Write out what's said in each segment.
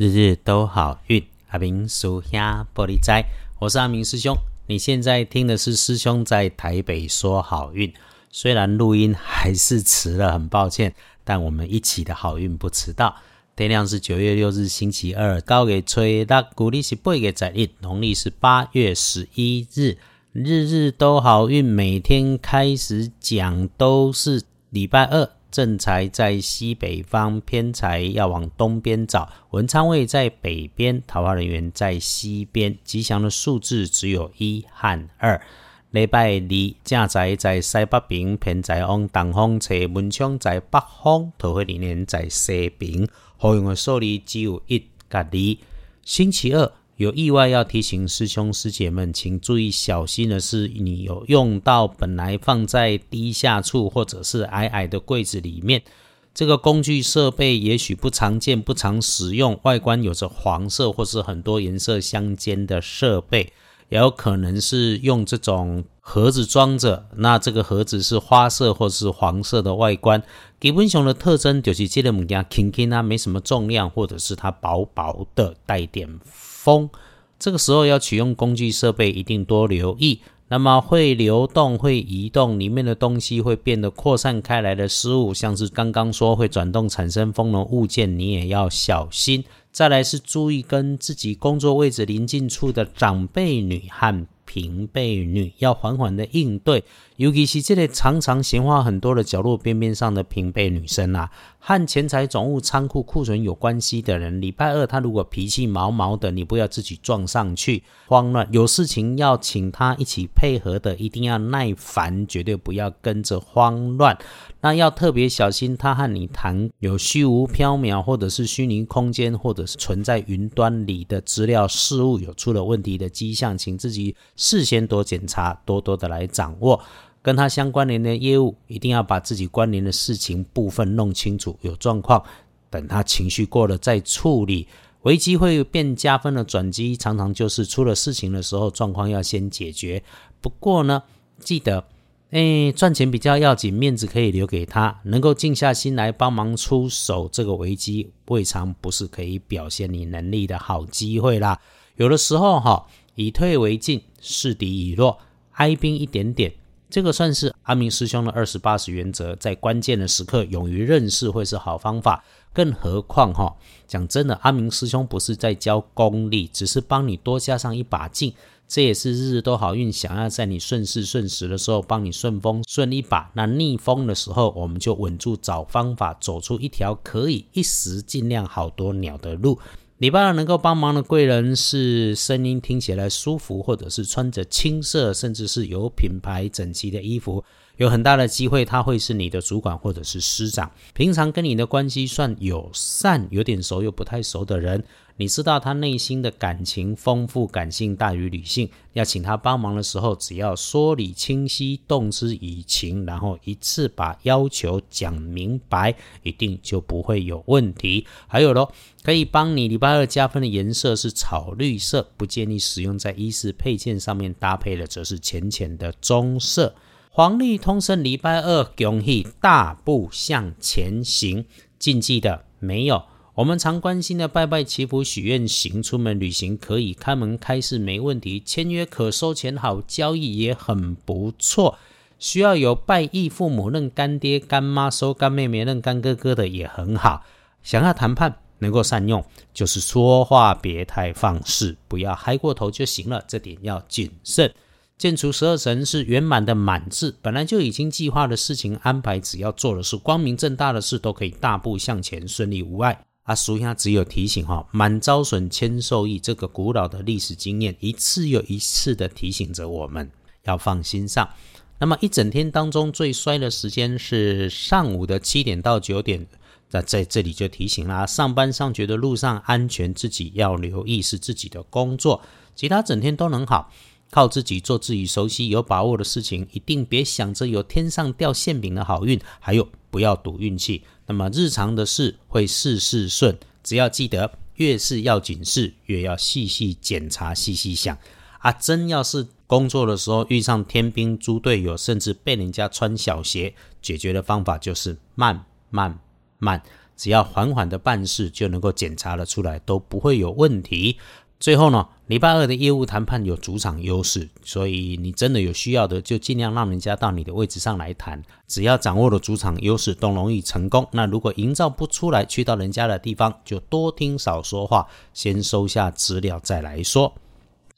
日日都好运，阿明属下玻璃斋，我是阿明师兄。你现在听的是师兄在台北说好运，虽然录音还是迟了，很抱歉，但我们一起的好运不迟到。天亮是九月六日星期二，高给吹大，古历是八月十日，农历是八月十一日，日日都好运，每天开始讲都是礼拜二。正财在西北方，偏财要往东边找。文昌位在北边，桃花人员在西边。吉祥的数字只有一和二。礼拜二正财在西北边，偏财往东方找。文昌在北方，桃花人员在西边。好用的数字只有一甲二。星期二。有意外要提醒师兄师姐们，请注意小心的是，你有用到本来放在低下处或者是矮矮的柜子里面，这个工具设备也许不常见、不常使用，外观有着黄色或是很多颜色相间的设备，也有可能是用这种盒子装着，那这个盒子是花色或是黄色的外观。基本上的特征就是这个物件轻轻啊，没什么重量，或者是它薄薄的，带点。风，这个时候要取用工具设备，一定多留意。那么会流动、会移动，里面的东西会变得扩散开来的失误，像是刚刚说会转动产生风的物件，你也要小心。再来是注意跟自己工作位置临近处的长辈女和平辈女，要缓缓的应对。尤其是这类常常闲话很多的角落边边上的平辈女生啊，和钱财总务仓库库存有关系的人，礼拜二他如果脾气毛毛的，你不要自己撞上去慌乱。有事情要请他一起配合的，一定要耐烦，绝对不要跟着慌乱。那要特别小心，他和你谈有虚无缥缈，或者是虚拟空间，或者是存在云端里的资料事物有出了问题的迹象，请自己事先多检查，多多的来掌握。跟他相关联的业务，一定要把自己关联的事情部分弄清楚。有状况，等他情绪过了再处理。危机会变加分的转机，常常就是出了事情的时候，状况要先解决。不过呢，记得，哎，赚钱比较要紧，面子可以留给他。能够静下心来帮忙出手，这个危机未尝不是可以表现你能力的好机会啦。有的时候哈，以退为进，示敌以弱，挨兵一点点。这个算是阿明师兄的二十八十原则，在关键的时刻勇于认识会是好方法。更何况哈，讲真的，阿明师兄不是在教功力，只是帮你多加上一把劲。这也是日日都好运，想要在你顺势顺时的时候帮你顺风顺一把，那逆风的时候，我们就稳住，找方法走出一条可以一时尽量好多鸟的路。礼拜二能够帮忙的贵人是声音听起来舒服，或者是穿着青色甚至是有品牌整齐的衣服，有很大的机会他会是你的主管或者是师长。平常跟你的关系算友善，有点熟又不太熟的人。你知道他内心的感情丰富，感性大于理性。要请他帮忙的时候，只要说理清晰，动之以情，然后一次把要求讲明白，一定就不会有问题。还有咯，可以帮你礼拜二加分的颜色是草绿色，不建议使用在衣饰配件上面搭配的，则是浅浅的棕色。黄历通胜礼拜二，恭喜大步向前行。禁忌的没有。我们常关心的拜拜祈福许愿行，出门旅行可以开门开市没问题，签约可收钱好，交易也很不错。需要有拜义父母认干爹干妈收干妹妹认干哥哥的也很好。想要谈判能够善用，就是说话别太放肆，不要嗨过头就行了，这点要谨慎。建除十二神是圆满的满字，本来就已经计划的事情安排，只要做的是光明正大的事，都可以大步向前，顺利无碍。啊，俗下只有提醒哈，满招损，谦受益。这个古老的历史经验，一次又一次的提醒着我们要放心上。那么一整天当中最衰的时间是上午的七点到九点，那在这里就提醒啦，上班上学的路上安全自己要留意，是自己的工作。其他整天都能好，靠自己做自己熟悉有把握的事情，一定别想着有天上掉馅饼的好运，还有不要赌运气。那么日常的事会事事顺，只要记得越是要紧事，越要细细检查、细细想。啊，真要是工作的时候遇上天兵猪队友，甚至被人家穿小鞋，解决的方法就是慢慢慢。只要缓缓的办事，就能够检查了出来，都不会有问题。最后呢，礼拜二的业务谈判有主场优势，所以你真的有需要的，就尽量让人家到你的位置上来谈。只要掌握了主场优势，都容易成功。那如果营造不出来，去到人家的地方，就多听少说话，先收下资料再来说。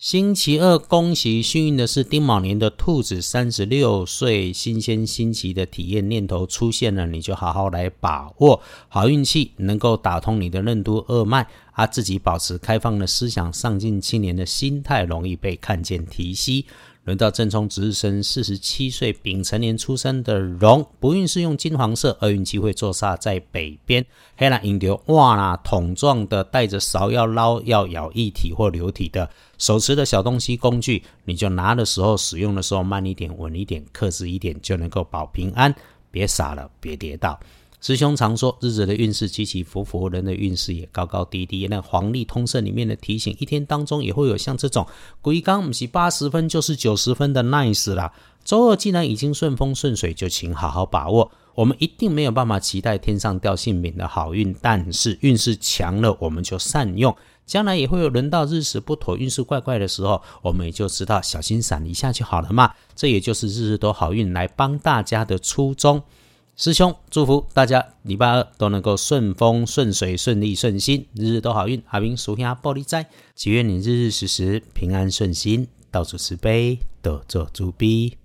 星期二，恭喜幸运的是丁卯年的兔子，三十六岁，新鲜新奇的体验念头出现了，你就好好来把握好运气，能够打通你的任督二脉，啊，自己保持开放的思想，上进青年的心态，容易被看见提息。轮到正冲值日生，四十七岁丙辰年出生的龙，不运是用金黄色，厄运机会坐煞在北边。黑蓝引流哇啦，桶状的带着勺要捞要舀一体或流体的手持的小东西工具，你就拿的时候使用的时候慢一点，稳一点，克制一点，就能够保平安。别傻了，别跌倒。师兄常说，日子的运势起起伏伏，人的运势也高高低低。那黄历通胜里面的提醒，一天当中也会有像这种鬼刚不是八十分就是九十分的 nice 啦。周二既然已经顺风顺水，就请好好把握。我们一定没有办法期待天上掉馅饼的好运，但是运势强了，我们就善用。将来也会有轮到日时不妥、运势怪怪的时候，我们也就知道小心闪一下就好了嘛。这也就是日日都好运来帮大家的初衷。师兄，祝福大家礼拜二都能够顺风顺水、顺利顺心，日日都好运。阿明属下玻璃斋，祈愿你日日时时平安顺心，到处慈悲，多做主逼。